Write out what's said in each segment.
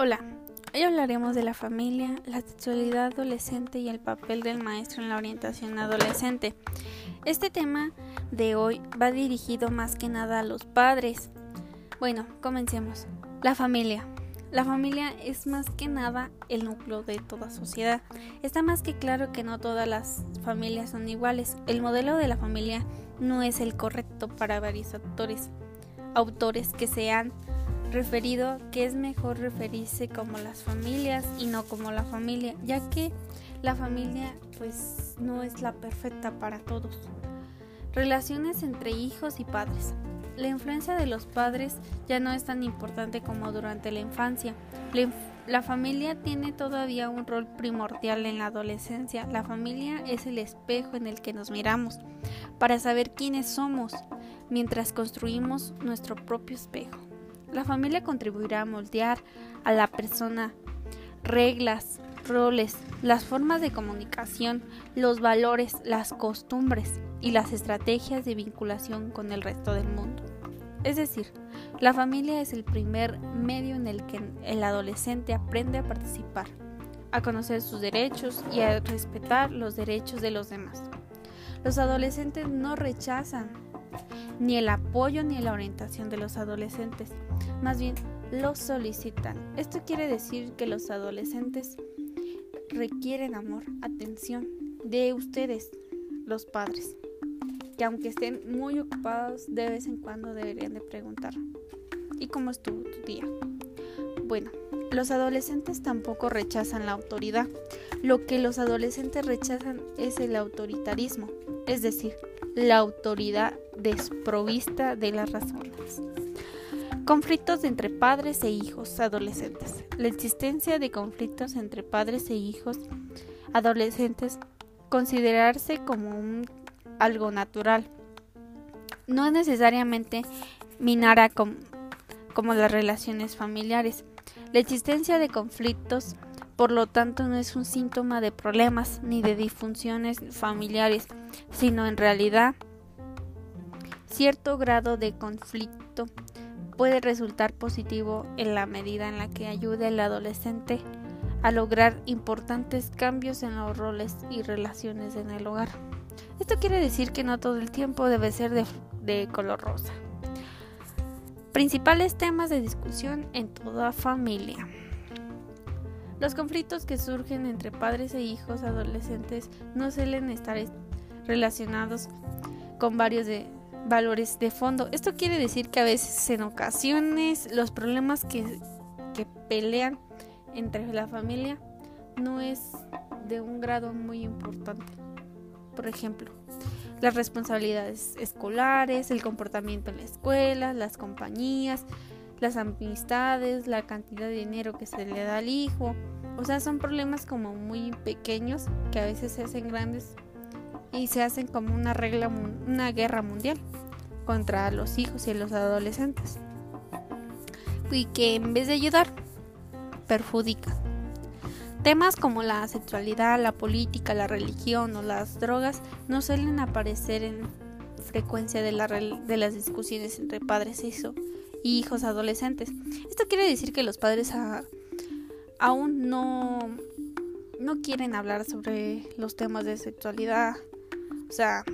Hola, hoy hablaremos de la familia, la sexualidad adolescente y el papel del maestro en la orientación adolescente. Este tema de hoy va dirigido más que nada a los padres. Bueno, comencemos. La familia. La familia es más que nada el núcleo de toda sociedad. Está más que claro que no todas las familias son iguales. El modelo de la familia no es el correcto para varios autores, autores que se han referido que es mejor referirse como las familias y no como la familia, ya que la familia pues no es la perfecta para todos. Relaciones entre hijos y padres. La influencia de los padres ya no es tan importante como durante la infancia. La, familia tiene todavía un rol primordial en la adolescencia. La familia es el espejo en el que nos miramos para saber quiénes somos mientras construimos nuestro propio espejo. La familia contribuirá a moldear a la persona reglas, roles, las formas de comunicación, los valores, las costumbres y las estrategias de vinculación con el resto del mundo. Es decir, la familia es el primer medio en el que el adolescente aprende a participar, a conocer sus derechos y a respetar los derechos de los demás. Los adolescentes no rechazan ni el apoyo ni la orientación de los adolescentes, más bien los solicitan. Esto quiere decir que los adolescentes requieren amor, atención de ustedes, los padres que aunque estén muy ocupados, de vez en cuando deberían de preguntar, ¿y cómo estuvo tu día? Bueno, los adolescentes tampoco rechazan la autoridad. Lo que los adolescentes rechazan es el autoritarismo, es decir, la autoridad desprovista de las razones. Conflictos entre padres e hijos adolescentes. La existencia de conflictos entre padres e hijos adolescentes considerarse como un algo natural. No es necesariamente minara como, como las relaciones familiares. La existencia de conflictos, por lo tanto, no es un síntoma de problemas ni de disfunciones familiares, sino en realidad cierto grado de conflicto puede resultar positivo en la medida en la que ayude al adolescente a lograr importantes cambios en los roles y relaciones en el hogar. Esto quiere decir que no todo el tiempo debe ser de, color rosa. Principales temas de discusión en toda familia. Los conflictos que surgen entre padres e hijos adolescentes no suelen estar relacionados con varios de valores de fondo. Esto quiere decir que a veces en ocasiones los problemas que, que pelean entre la familia no es de un grado muy importante por ejemplo, las responsabilidades escolares, el comportamiento en la escuela, las compañías, las amistades, la cantidad de dinero que se le da al hijo. O sea, son problemas como muy pequeños que a veces se hacen grandes y se hacen como una regla, una guerra mundial contra los hijos y los adolescentes. Y que en vez de ayudar, perjudica. Temas como la sexualidad, la política, la religión o las drogas no suelen aparecer en frecuencia de, las discusiones entre padres y hijos adolescentes. Esto quiere decir que los padres aún no, no quieren hablar sobre los temas de sexualidad. O sea,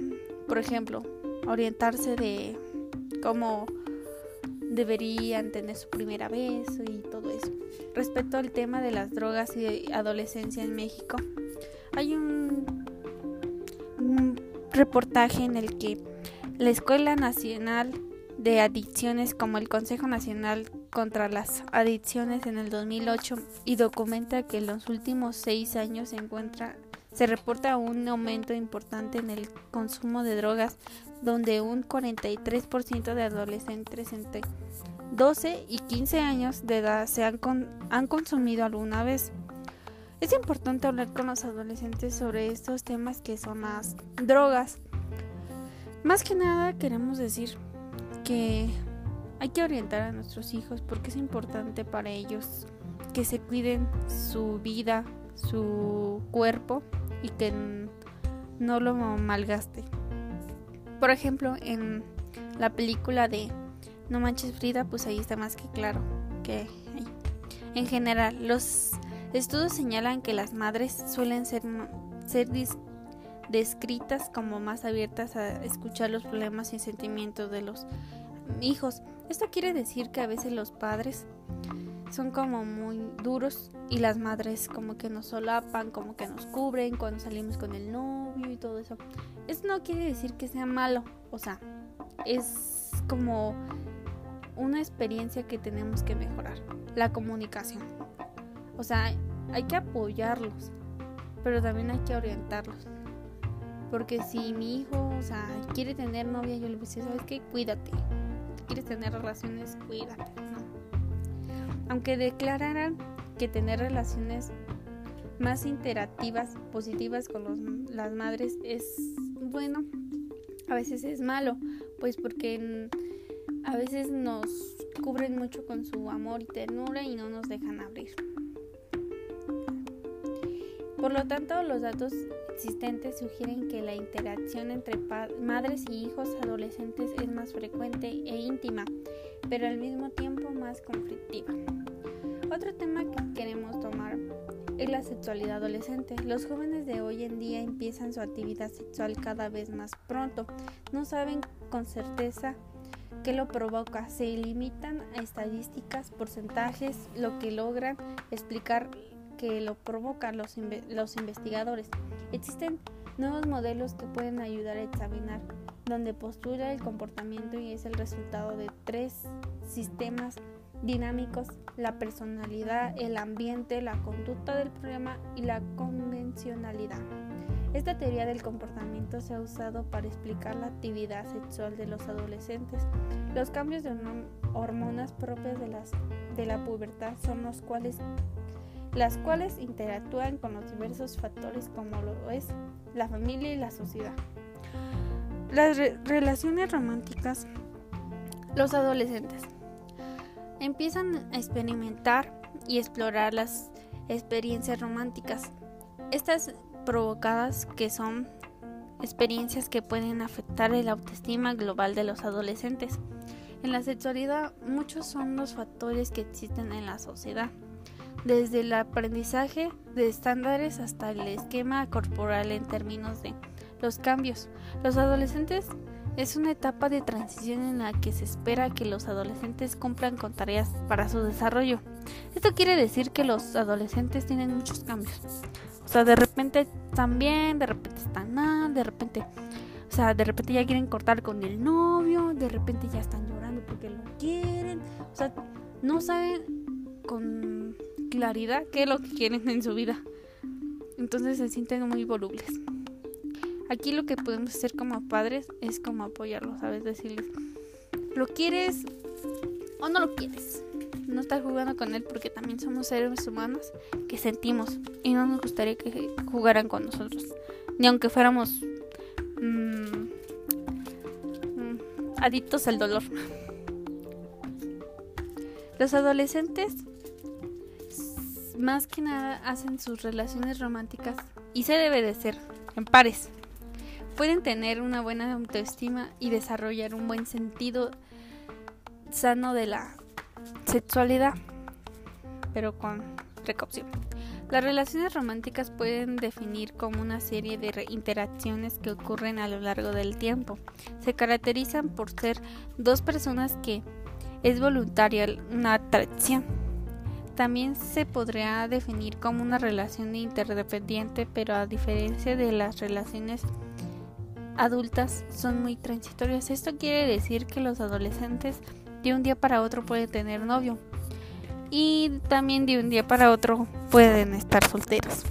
por ejemplo, orientarse de cómo deberían tener su primera vez y todo eso. Respecto al tema de las drogas y adolescencia en México, hay un, reportaje en el que la Escuela Nacional de Adicciones como el Consejo Nacional contra las Adicciones en el 2008 y documenta que en los últimos seis años se encuentra se reporta un aumento importante en el consumo de drogas, donde un 43% de adolescentes entre 12 y 15 años de edad se han, han consumido alguna vez. Es importante hablar con los adolescentes sobre estos temas que son las drogas. Más que nada queremos decir que hay que orientar a nuestros hijos porque es importante para ellos que se cuiden su vida, su cuerpo y que no lo malgaste. Por ejemplo, en la película de No manches Frida, pues ahí está más que claro que En general, los estudios señalan que las madres suelen ser, ser descritas como más abiertas a escuchar los problemas y sentimientos de los hijos. Esto quiere decir que a veces los padres son como muy duros y las madres como que nos solapan, como que nos cubren cuando salimos con el novio y todo eso. Esto no quiere decir que sea malo, o sea, es como una experiencia que tenemos que mejorar, la comunicación. O sea, hay que apoyarlos, pero también hay que orientarlos. Porque si mi hijo, o sea, quiere tener novia, yo le voy ¿sabes qué? Cuídate. quieres tener relaciones, cuídate, Aunque declararan que tener relaciones más interactivas, positivas con las madres es bueno, a veces es malo, pues porque a veces nos cubren mucho con su amor y ternura y no nos dejan abrir. Por lo tanto, los datos existentes sugieren que la interacción entre madres y hijos adolescentes es más frecuente e íntima, pero al mismo tiempo más conflictiva. Otro tema que queremos tomar es la sexualidad adolescente. Los jóvenes de hoy en día empiezan su actividad sexual cada vez más pronto. No saben con certeza qué lo provoca. Se limitan a estadísticas, porcentajes, lo que logran explicar que lo provocan los, los investigadores. Existen nuevos modelos que pueden ayudar a examinar donde postura el comportamiento y es el resultado de tres sistemas dinámicos, la personalidad, el ambiente, la conducta del problema y la convencionalidad. Esta teoría del comportamiento se ha usado para explicar la actividad sexual de los adolescentes. Los cambios de hormonas propias de la pubertad son los cuales las cuales interactúan con los diversos factores como lo es la familia y la sociedad. Las relaciones románticas. Los adolescentes empiezan a experimentar y explorar las experiencias románticas. Estas provocadas que son experiencias que pueden afectar el autoestima global de los adolescentes. En la sexualidad muchos son los factores que existen en la sociedad desde el aprendizaje de estándares hasta el esquema corporal en términos de los cambios. Los adolescentes es una etapa de transición en la que se espera que los adolescentes cumplan con tareas para su desarrollo. Esto quiere decir que los adolescentes tienen muchos cambios. O sea, de repente están bien, de repente están mal, de repente, o sea, de repente ya quieren cortar con el novio, de repente ya están llorando porque lo quieren. O sea, no saben con claridad qué es lo que quieren en su vida. Entonces se sienten muy volubles. Aquí lo que podemos hacer como padres es como apoyarlos, ¿sabes? Decirles, ¿lo quieres o no lo quieres? No estar jugando con él porque también somos seres humanos que sentimos y no nos gustaría que jugaran con nosotros. Ni aunque fuéramos mmm, adictos al dolor. Los adolescentes más que nada hacen sus relaciones románticas y se debe de ser en pares. Pueden tener una buena autoestima y desarrollar un buen sentido sano de la sexualidad, pero con precaución. Las relaciones románticas pueden definir como una serie de interacciones que ocurren a lo largo del tiempo. Se caracterizan por ser dos personas que es voluntaria una atracción también se podría definir como una relación interdependiente, pero a diferencia de las relaciones adultas son muy transitorias. Esto quiere decir que los adolescentes de un día para otro pueden tener novio y también de un día para otro pueden estar solteros.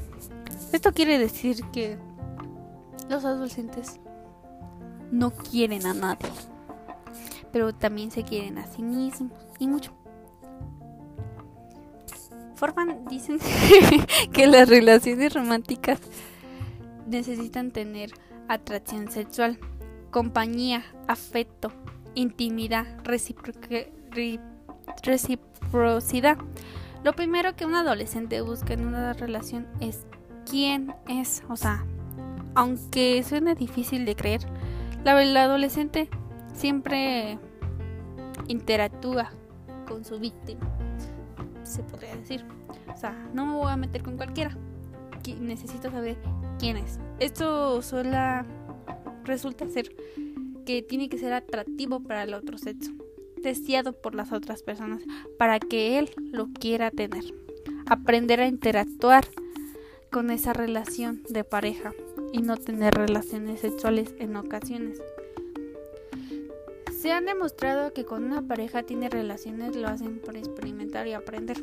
Esto quiere decir que los adolescentes no quieren a nadie, pero también se quieren a sí mismos y mucho. Forman dicen que las relaciones románticas necesitan tener atracción sexual, compañía, afecto, intimidad, reciprocidad. Lo primero que un adolescente busca en una relación es quién es, o sea, aunque suene difícil de creer, la, adolescente siempre interactúa con su víctima se podría decir. O sea, no me voy a meter con cualquiera. Necesito saber Esto sola resulta ser que tiene que ser atractivo para el otro sexo, deseado por las otras personas, para que él lo quiera tener. Aprender a interactuar con esa relación de pareja y no tener relaciones sexuales en ocasiones. Se han demostrado que cuando una pareja tiene relaciones lo hacen por experimentar y aprender.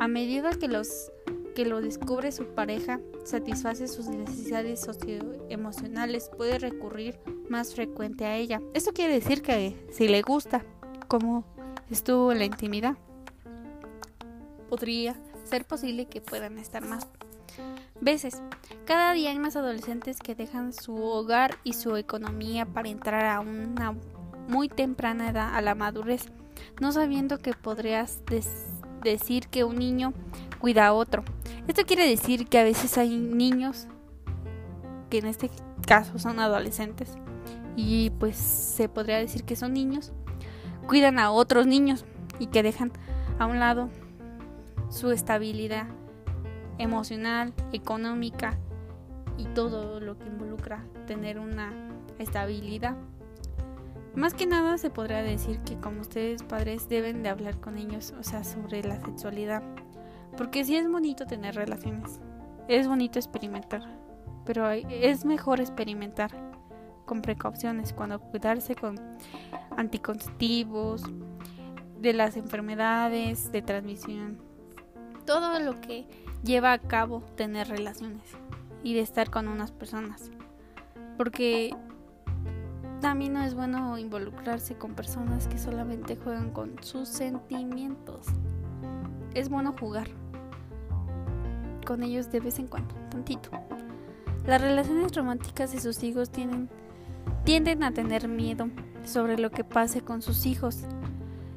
A medida que los que lo descubre su pareja, satisface sus necesidades socioemocionales, puede recurrir más frecuente a ella. Esto quiere decir que si le gusta cómo estuvo en la intimidad, podría ser posible que puedan estar más veces. Cada día hay más adolescentes que dejan su hogar y su economía para entrar a una muy temprana edad a la madurez, no sabiendo que podrías decir que un niño cuida a otro. Esto quiere decir que a veces hay niños que en este caso son adolescentes y pues se podría decir que son niños, cuidan a otros niños y que dejan a un lado su estabilidad emocional, económica y todo lo que involucra tener una estabilidad. Más que nada se podría decir que como ustedes padres deben de hablar con ellos, o sea, sobre la sexualidad. Porque sí es bonito tener relaciones, es bonito experimentar, pero es mejor experimentar con precauciones, cuando cuidarse con anticonceptivos, de las enfermedades de transmisión, todo lo que lleva a cabo tener relaciones y de estar con unas personas. Porque también no es bueno involucrarse con personas que solamente juegan con sus sentimientos. Es bueno jugar con ellos de vez en cuando, tantito. Las relaciones románticas de sus hijos tienen, tienden a tener miedo sobre lo que pase con sus hijos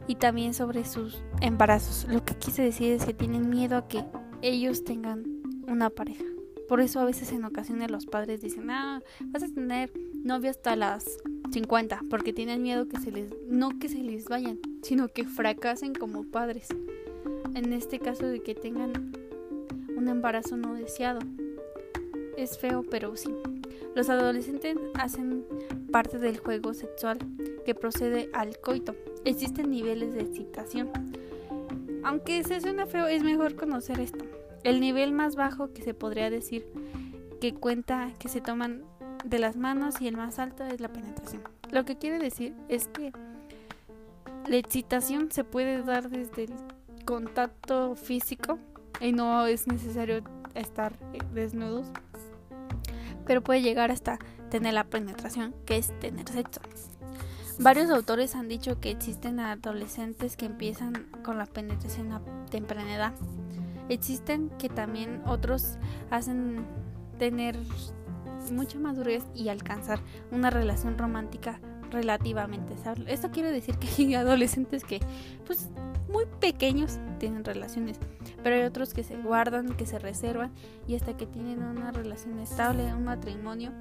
y también sobre sus embarazos. Lo que quise decir es que tienen miedo a que ellos tengan una pareja. Por eso a veces en ocasiones los padres dicen, ah, vas a tener novio hasta las 50, porque tienen miedo que se les, no que se les vayan, sino que fracasen como padres. En este caso de que tengan un embarazo no deseado. Es feo, pero sí. Los adolescentes hacen parte del juego sexual que procede al coito. Existen niveles de excitación aunque se suena feo, es mejor conocer esto. El nivel más bajo que se podría decir que cuenta que se toman de las manos y el más alto es la penetración. Lo que quiere decir es que la excitación se puede dar desde el contacto físico y no es necesario estar desnudos, pero puede llegar hasta tener la penetración, que es tener sexo. Varios autores han dicho que existen adolescentes que empiezan con la penetración a temprana edad. Existen que también otros hacen tener mucha madurez y alcanzar una relación romántica relativamente estable. Esto quiere decir que hay adolescentes que pues muy pequeños tienen relaciones, pero hay otros que se guardan, que se reservan y hasta que tienen una relación estable, un matrimonio,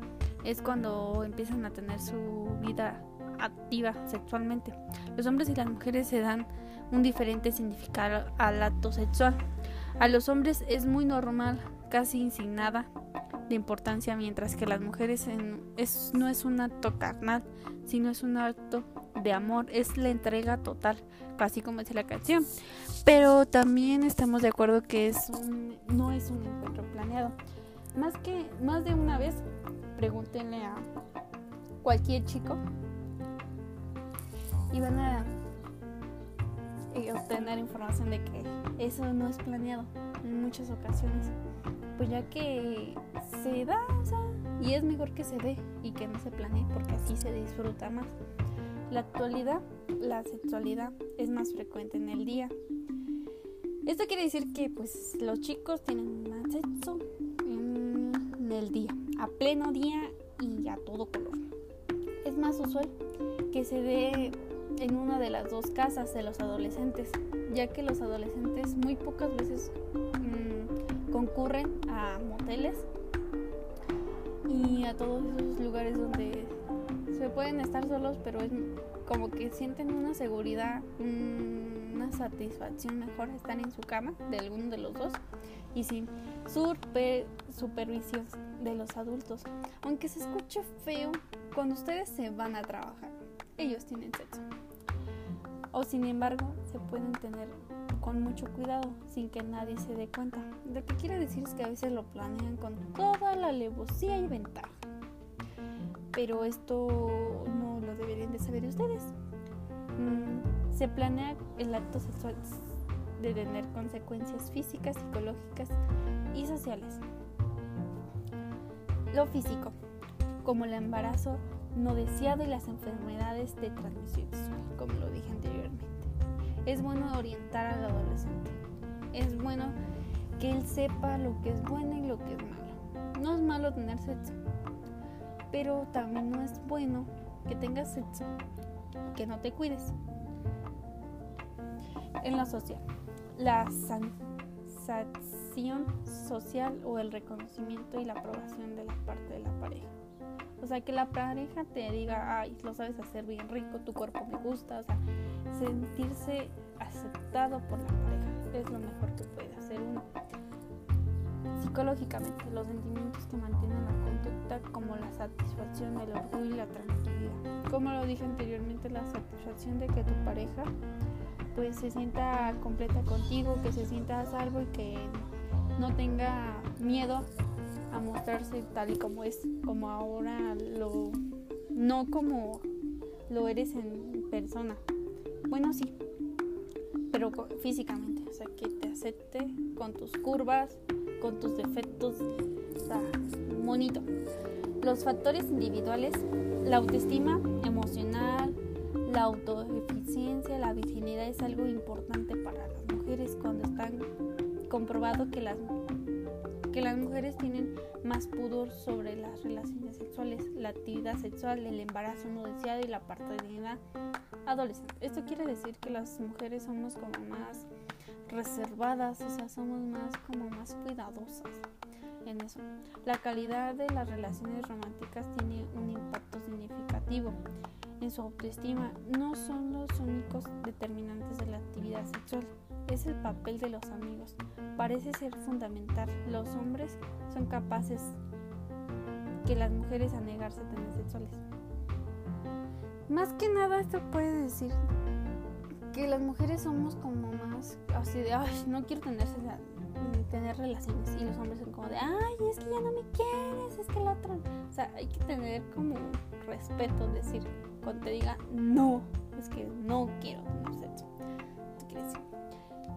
es cuando empiezan a tener su vida activa sexualmente. Los hombres y las mujeres se dan un diferente significado al acto sexual. A los hombres es muy normal, casi sin nada de importancia, mientras que las mujeres es, no es un acto carnal, sino es un acto de amor, es la entrega total, casi como dice la canción. Pero también estamos de acuerdo que es no es un encuentro planeado. Más que más de una vez, pregúntenle a cualquier chico y van a eh, obtener información de que eso no es planeado en muchas ocasiones. Pues ya que se da, y es mejor que se dé y que no se planee porque así se disfruta más. La actualidad, la sexualidad es más frecuente en el día. Esto quiere decir que pues los chicos tienen más sexo en el día, a pleno día y a todo color. Es más usual que se dé en una de las dos casas de los adolescentes, ya que los adolescentes muy pocas veces mm, concurren a moteles y a todos esos lugares donde se pueden estar solos, pero es como que sienten una seguridad, una satisfacción mejor estar en su cama de alguno de los dos y sin super, supervisión de los adultos. Aunque se escuche feo, cuando ustedes se van a trabajar, ellos tienen sexo. O sin embargo, se pueden tener con mucho cuidado sin que nadie se dé cuenta. Lo que quiere decir es que a veces lo planean con toda la alevosía y ventaja. Pero esto no lo deberían de saber ustedes. Mm, se planea el acto sexual de tener consecuencias físicas, psicológicas y sociales. Lo físico, como el embarazo no deseado y las enfermedades de transmisión como lo dije anteriormente. Es bueno orientar al adolescente. Es bueno que él sepa lo que es bueno y lo que es malo. No es malo tener sexo, pero también no es bueno que tengas sexo, que no te cuides. En lo social, la sensación social o el reconocimiento y la aprobación de la parte de la pareja. O sea, que la pareja te diga, ay, lo sabes hacer bien rico, tu cuerpo me gusta, o sea, sentirse aceptado por la pareja es lo mejor que puede hacer uno. Psicológicamente, los sentimientos que mantienen la conducta como la satisfacción, el orgullo y la tranquilidad. Como lo dije anteriormente, la satisfacción de que tu pareja pues se sienta completa contigo, que se sienta a salvo y que no tenga miedo a mostrarse tal y como es, como ahora lo no como lo eres en persona. Bueno, sí, pero físicamente, o sea, que te acepte con tus curvas, con tus defectos, o sea, bonito. Los factores individuales, la autoestima emocional, la autoeficiencia, la virginidad es algo importante para las mujeres cuando están comprobado que las que las mujeres tienen más pudor sobre las relaciones sexuales, la actividad sexual, el embarazo no deseado y la paternidad adolescente. Esto quiere decir que las mujeres somos como más reservadas, o sea, somos más como más cuidadosas en eso. La calidad de las relaciones románticas tiene un impacto significativo en su autoestima. No son los únicos determinantes de la actividad sexual es el papel de los amigos. Parece ser fundamental. Los hombres son capaces que las mujeres a negarse a tener sexuales. Más que nada esto puede decir que las mujeres somos como más así de, ay, no quiero tener, tener relaciones. Y los hombres son como de, ay, es que ya no me quieres, es que la otra... O sea, hay que tener como respeto, decir, cuando te diga, no, es que no quiero tener sexo. ¿Tú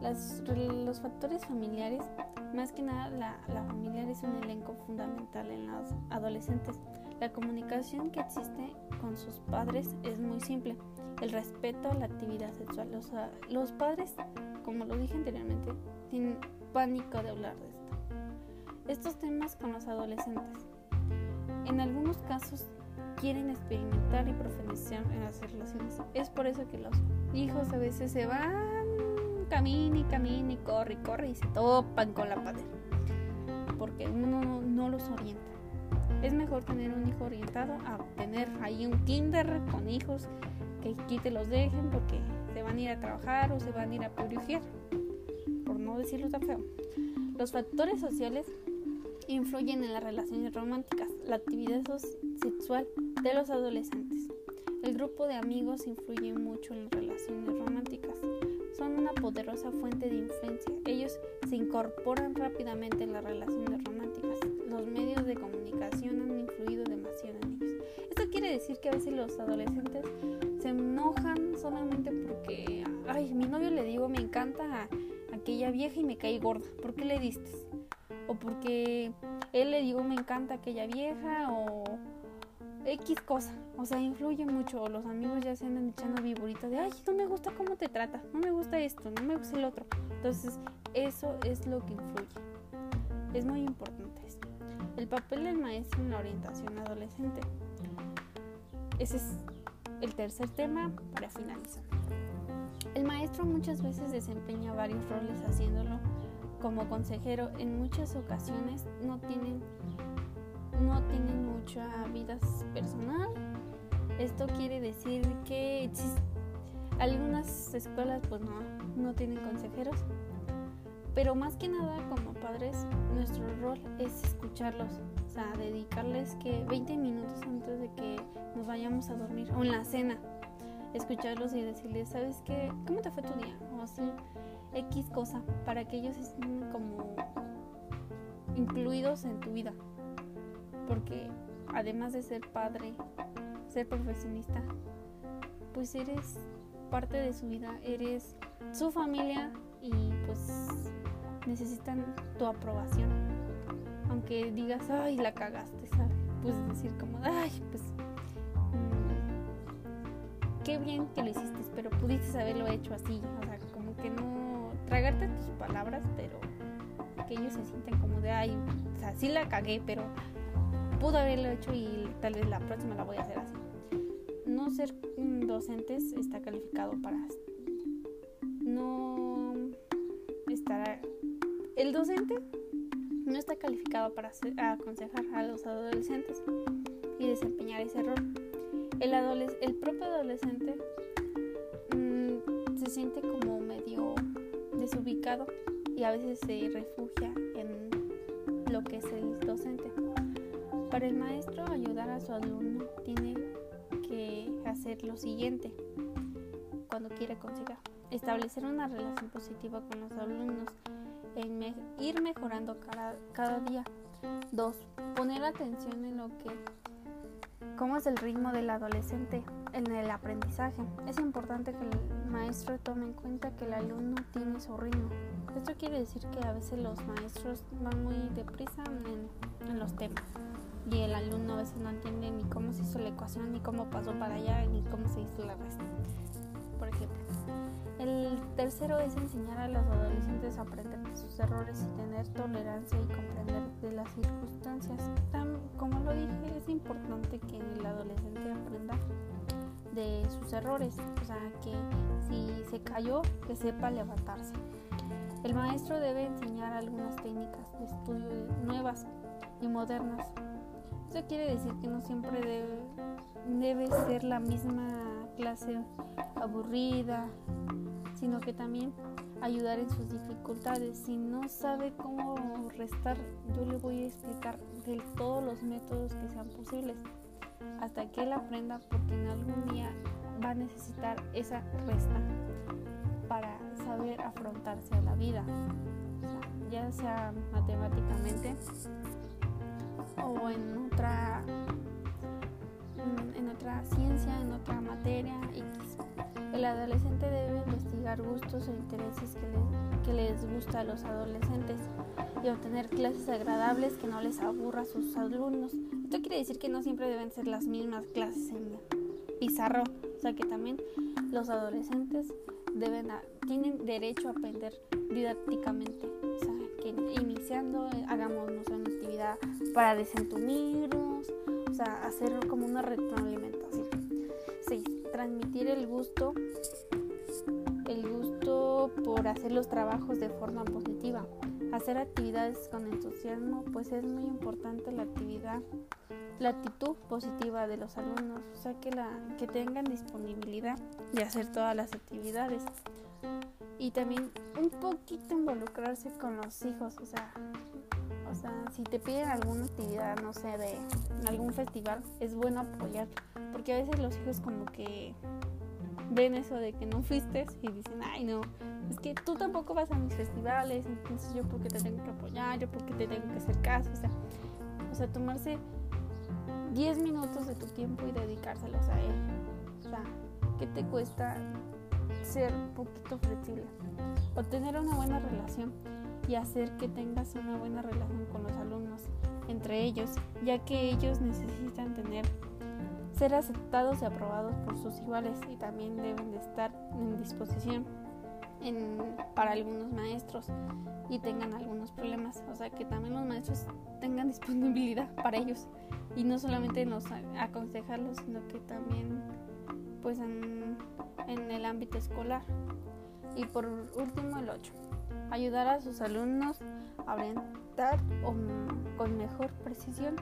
decir? los factores familiares, más que nada la, la familiar es un elenco fundamental en los adolescentes. La comunicación que existe con sus padres es muy simple. El respeto a la actividad sexual. Los, los padres, como lo dije anteriormente, tienen pánico de hablar de esto. Estos temas con los adolescentes. En algunos casos quieren experimentar y profundizar en las relaciones. Es por eso que los hijos a veces se van camina y camina y corre y corre y se topan con la pared. Porque uno no, los orienta. Es mejor tener un hijo orientado a tener ahí un kinder con hijos que aquí te los dejen porque se van a ir a trabajar o se van a ir a purificar. Por no decirlo tan feo. Los factores sociales influyen en las relaciones románticas, la actividad sexual de los adolescentes. El grupo de amigos influye mucho en las relaciones románticas son una poderosa fuente de influencia. Ellos se incorporan rápidamente en las relaciones románticas. Los medios de comunicación han influido demasiado en ellos. Esto quiere decir que a veces los adolescentes se enojan solamente porque, ay, mi novio le digo me encanta a aquella vieja y me cae gorda. ¿Por qué le diste? O porque él le digo me encanta aquella vieja o X cosa. O sea, influye mucho. Los amigos ya se andan echando viburitas de, ay, no me gusta cómo te trata, no me gusta esto, no me gusta el otro. Entonces, eso es lo que influye. Es muy importante esto. El papel del maestro en la orientación adolescente. Ese es el tercer tema para finalizar. El maestro muchas veces desempeña varios roles haciéndolo como consejero. En muchas ocasiones no tienen no tienen mucha vida personal Esto quiere decir que algunas escuelas pues no, no tienen consejeros, pero más que nada como padres nuestro rol es escucharlos, o sea, dedicarles que 20 minutos antes de que nos vayamos a dormir o en la cena, escucharlos y decirles, ¿sabes qué? ¿Cómo te fue tu día? O así, X cosa, para que ellos estén como incluidos en tu vida. Porque además de ser padre, ser profesionista, pues eres parte de su vida, eres su familia y pues necesitan tu aprobación. Aunque digas, ay, la cagaste, ¿sabes? Puedes decir como, ay, pues mm, qué bien que lo hiciste, pero pudiste haberlo hecho así. O sea, como que no tragarte tus palabras, pero que ellos se sienten como de, ay, o sea, sí la cagué, pero pudo haberlo hecho y tal vez la próxima la voy a hacer así. No ser docentes está calificado para no estar el docente no está calificado para aconsejar a los adolescentes y desempeñar ese rol. El, el propio adolescente mm, se siente como medio desubicado y a veces se refugia en lo que es el docente. Para el maestro ayudar a su alumno tiene que hacer lo siguiente cuando quiere aconsejar. Establecer una relación positiva con los alumnos en ir mejorando cada, cada día. Dos, poner atención en lo que, cómo es el ritmo del adolescente en el aprendizaje. Es importante que el maestro tome en cuenta que el alumno tiene su ritmo. Esto quiere decir que a veces los maestros van muy deprisa en, en los temas y el alumno a veces no entiende ni cómo se hizo la ecuación, ni cómo pasó para allá, ni cómo se hizo la resta, por ejemplo. El tercero es enseñar a los adolescentes a aprender de sus errores y tener tolerancia y comprender de las circunstancias. Tan, como lo dije, es importante que el adolescente aprenda de sus errores, o sea, que si se cayó, que sepa levantarse. El maestro debe enseñar algunas técnicas de estudio nuevas y modernas esto quiere decir que no siempre debe, ser la misma clase aburrida, sino que también ayudar en sus dificultades. Si no sabe cómo restar, yo le voy a explicar de todos los métodos que sean posibles hasta que él aprenda porque en algún día va a necesitar esa resta para saber afrontarse a la vida, ya sea matemáticamente o en otra en otra ciencia, en otra materia El adolescente debe investigar gustos e intereses que les, que les gusta a los adolescentes y obtener clases agradables que no les aburra a sus alumnos. Esto quiere decir que no siempre deben ser las mismas clases en pizarro, o sea que también los adolescentes deben tienen derecho a aprender didácticamente, o sea que iniciando hagamos una para desentumirnos, o sea, hacer como una retroalimentación. 6. Transmitir el gusto, el gusto por hacer los trabajos de forma positiva. Hacer actividades con entusiasmo, pues es muy importante la actividad, la actitud positiva de los alumnos, o sea, que, la, que tengan disponibilidad de hacer todas las actividades y también un poquito involucrarse con los hijos, o sea, si te piden alguna actividad, no sé, de algún festival, es bueno apoyar, porque a veces los hijos como que ven eso de que no fuiste y dicen, ay no, es que tú tampoco vas a mis festivales, entonces yo porque te tengo que apoyar, yo porque te tengo que hacer caso, o sea, o sea, tomarse 10 minutos de tu tiempo y dedicárselos a él. O sea, ¿qué te cuesta ser un poquito flexible? O tener una buena relación y hacer que tengas una buena relación con los alumnos entre ellos, ya que ellos necesitan tener ser aceptados y aprobados por sus iguales y también deben de estar en disposición para algunos maestros y tengan algunos problemas, o sea que también los maestros tengan disponibilidad para ellos y no solamente nos aconsejarlos, sino que también pues en, en el ámbito escolar. Y por último el 8 ayudar a sus alumnos a orientar con mejor precisión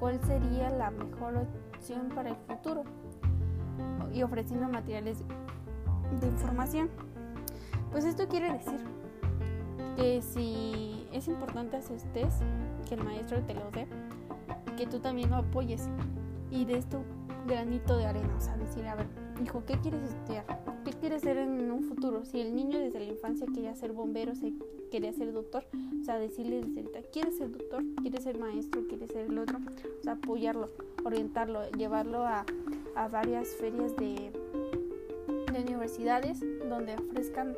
cuál sería la mejor opción para el futuro. y ofreciendo materiales de información. Pues esto quiere decir que si es importante hacer test, que el maestro te lo dé, que tú también lo apoyes y de esto granito de arena, o sea, decir, a ver, hijo, ¿qué quieres estudiar? ¿Qué quieres ser en un futuro? Si el niño desde la infancia quería ser bombero, se quería ser doctor, o sea, decirle desde ahorita, ¿quieres ser doctor? ¿Quieres ser maestro? ¿Quieres ser el otro? O sea, apoyarlo, orientarlo, llevarlo a, a varias ferias de, de universidades donde ofrezcan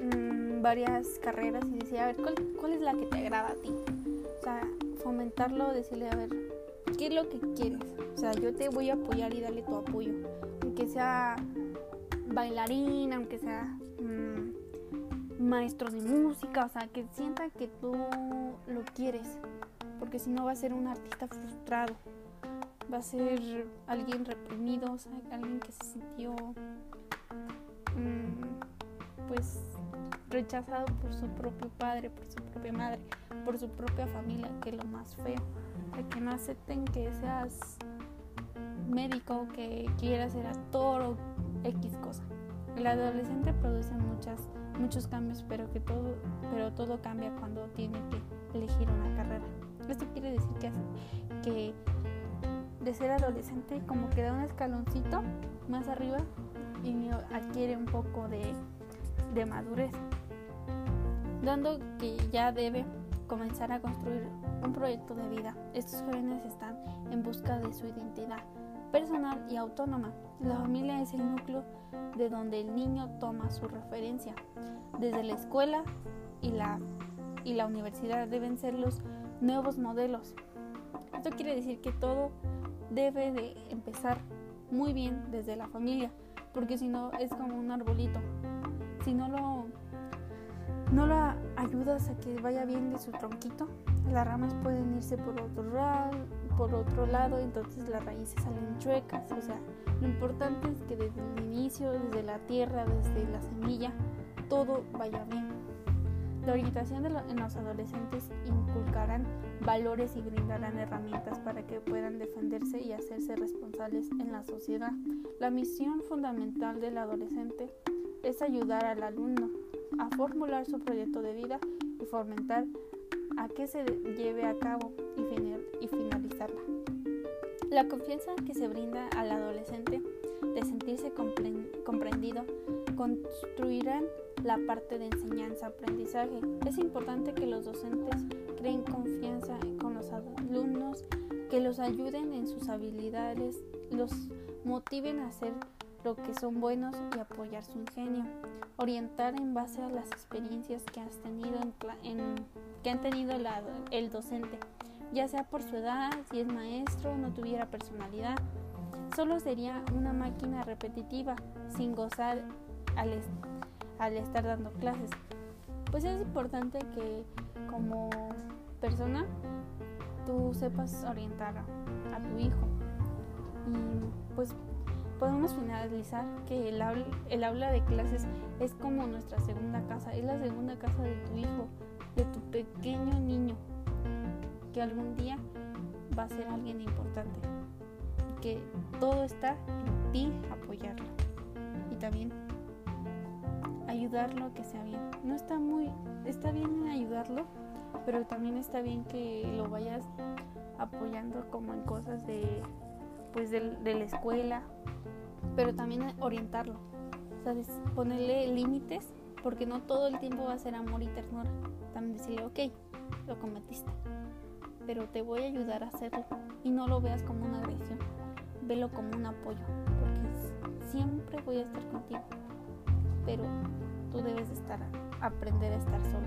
mmm, varias carreras y decir, a ver, ¿cuál, ¿cuál es la que te agrada a ti? O sea, fomentarlo, decirle, a ver, ¿qué es lo que quieres? O sea, yo te voy a apoyar y darle tu apoyo. Aunque sea bailarín, aunque sea mmm, maestro de música, o sea, que sienta que tú lo quieres. Porque si no va a ser un artista frustrado. Va a ser alguien reprimido, o sea, alguien que se sintió mmm, pues rechazado por su propio padre, por su propia madre, por su propia familia, que es lo más feo. De que no acepten que seas médico que quiera ser actor o X cosa. El adolescente produce muchas, muchos cambios, pero que todo, pero todo cambia cuando tiene que elegir una carrera. Esto quiere decir que, que de ser adolescente como que da un escaloncito más arriba y adquiere un poco de, de madurez, dando que ya debe comenzar a construir un proyecto de vida. Estos jóvenes están en busca de su identidad, personal y autónoma. La familia es el núcleo de donde el niño toma su referencia. Desde la escuela y la, y la universidad deben ser los nuevos modelos. Esto quiere decir que todo debe de empezar muy bien desde la familia, porque si no es como un arbolito. Si no lo, no lo ayudas a que vaya bien de su tronquito, las ramas pueden irse por otro por otro lado, entonces las raíces salen chuecas. O sea, lo importante es que desde el inicio, desde la tierra, desde la semilla, todo vaya bien. La orientación de en los adolescentes inculcarán valores y brindarán herramientas para que puedan defenderse y hacerse responsables en la sociedad. La misión fundamental del adolescente es ayudar al alumno a formular su proyecto de vida y fomentar a que se lleve a cabo y, finalizarla. La confianza que se brinda al adolescente de sentirse comprendido construirán la parte de enseñanza-aprendizaje. Es importante que los docentes creen confianza con los alumnos, que los ayuden en sus habilidades, los motiven a hacer lo que son buenos y apoyar su ingenio. Orientar en base a las experiencias que has tenido en, en que han tenido la, el docente, ya sea por su edad, si es maestro, no tuviera personalidad, solo sería una máquina repetitiva, sin gozar al, est al estar dando clases. Pues es importante que como persona tú sepas orientar a, a tu hijo. Y pues podemos finalizar que el aula, el aula de clases es como nuestra segunda casa, es la segunda casa de tu hijo de tu pequeño niño que algún día va a ser alguien importante que todo está en ti apoyarlo y también ayudarlo a que sea bien. No está muy está bien ayudarlo pero también está bien que lo vayas apoyando como en cosas de pues de, de la escuela. Pero también orientarlo. Sabes ponerle límites porque no todo el tiempo va a ser amor y ternura. También decirle, ok, lo cometiste, pero te voy a ayudar a hacerlo. Y no lo veas como una agresión, velo como un apoyo, porque siempre voy a estar contigo, pero tú debes estar, aprender a estar solo.